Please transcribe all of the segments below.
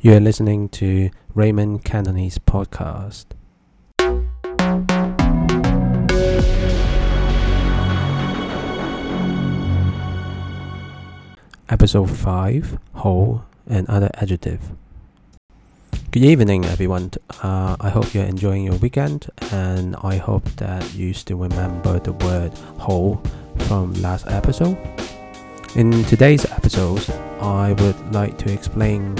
You are listening to Raymond Cantonese podcast. Episode 5 Ho and Other Adjective. Good evening, everyone. Uh, I hope you're enjoying your weekend, and I hope that you still remember the word ho from last episode. In today's episode, I would like to explain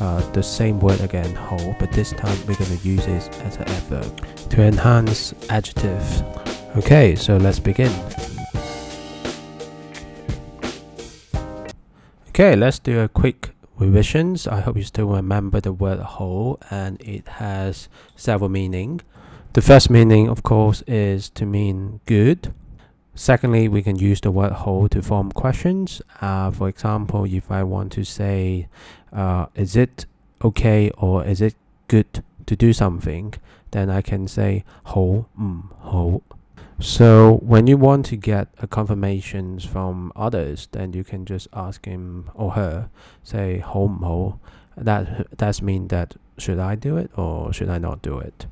uh, the same word again, ho, but this time we're going to use it as an adverb to enhance adjective. Okay, so let's begin. Okay, let's do a quick revisions. I hope you still remember the word ho and it has several meaning. The first meaning, of course, is to mean good. Secondly, we can use the word ho to form questions. Uh, for example, if I want to say, uh, is it okay or is it good to do something, then I can say ho, mm, ho. So when you want to get a confirmations from others, then you can just ask him or her, say home ho. That that's mean that should I do it or should I not do it?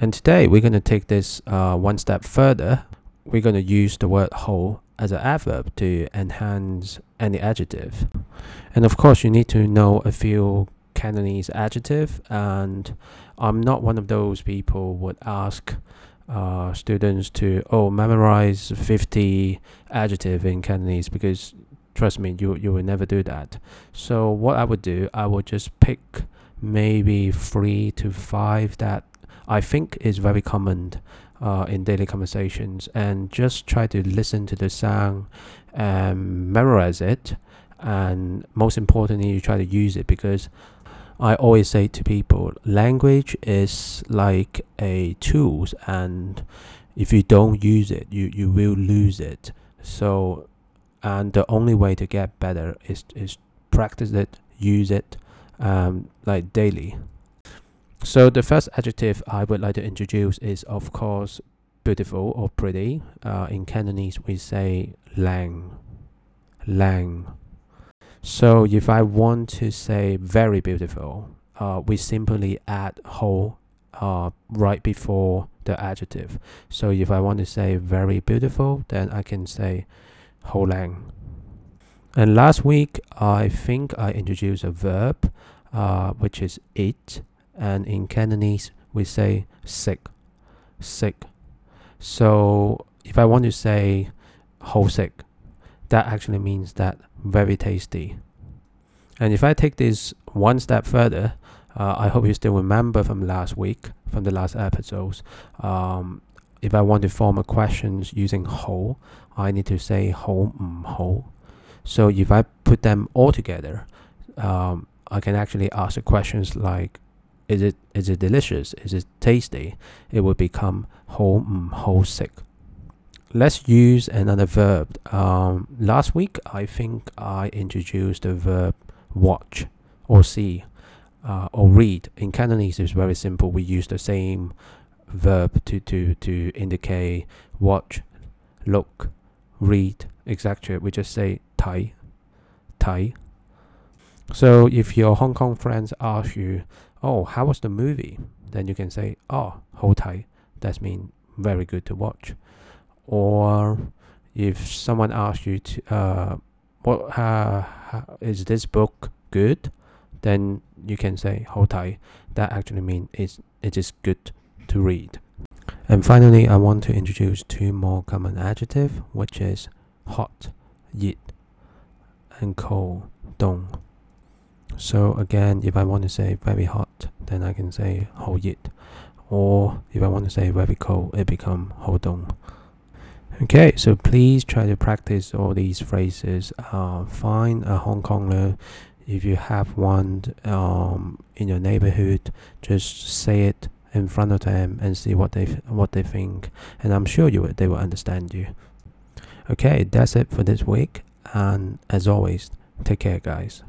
And today we're gonna take this uh, one step further. We're gonna use the word ho as an adverb to enhance any adjective. And of course you need to know a few Cantonese adjective and I'm not one of those people would ask uh, students to oh memorize 50 adjective in Cantonese because trust me you you will never do that so what I would do I would just pick maybe three to five that I think is very common uh, in daily conversations and just try to listen to the sound and memorize it and most importantly you try to use it because I always say to people, language is like a tool, and if you don't use it, you, you will lose it. So, and the only way to get better is is practice it, use it, um, like daily. So the first adjective I would like to introduce is of course beautiful or pretty. Uh, in Cantonese we say lang, lang. So if I want to say very beautiful, uh, we simply add ho uh, right before the adjective. So if I want to say very beautiful, then I can say ho lang. And last week, I think I introduced a verb, uh, which is it. And in Cantonese, we say sick, sick. So if I want to say ho sick, that actually means that very tasty. And if I take this one step further, uh, I hope you still remember from last week, from the last episodes. Um, if I want to form a questions using ho, I need to say ho, mm, ho. So if I put them all together, um, I can actually ask questions like, is it is it delicious? Is it tasty? It will become ho, mm, ho sick let's use another verb. Um, last week, I think I introduced the verb watch or see uh, or read. In Cantonese, it's very simple. We use the same verb to, to, to indicate watch, look, read, etc. We just say tai, tai. So if your Hong Kong friends ask you, oh, how was the movie? Then you can say, oh, ho tai. That means very good to watch or if someone asks you to uh, what uh, is this book good then you can say tai. that actually means it's, it is good to read and finally i want to introduce two more common adjectives which is hot yit and cold dong so again if i want to say very hot then i can say ho yit or if i want to say very cold it become ho dong Okay, so please try to practice all these phrases. Uh, find a Hong Konger. If you have one um, in your neighborhood, just say it in front of them and see what they what they think. And I'm sure you they will understand you. Okay, that's it for this week. And as always, take care, guys.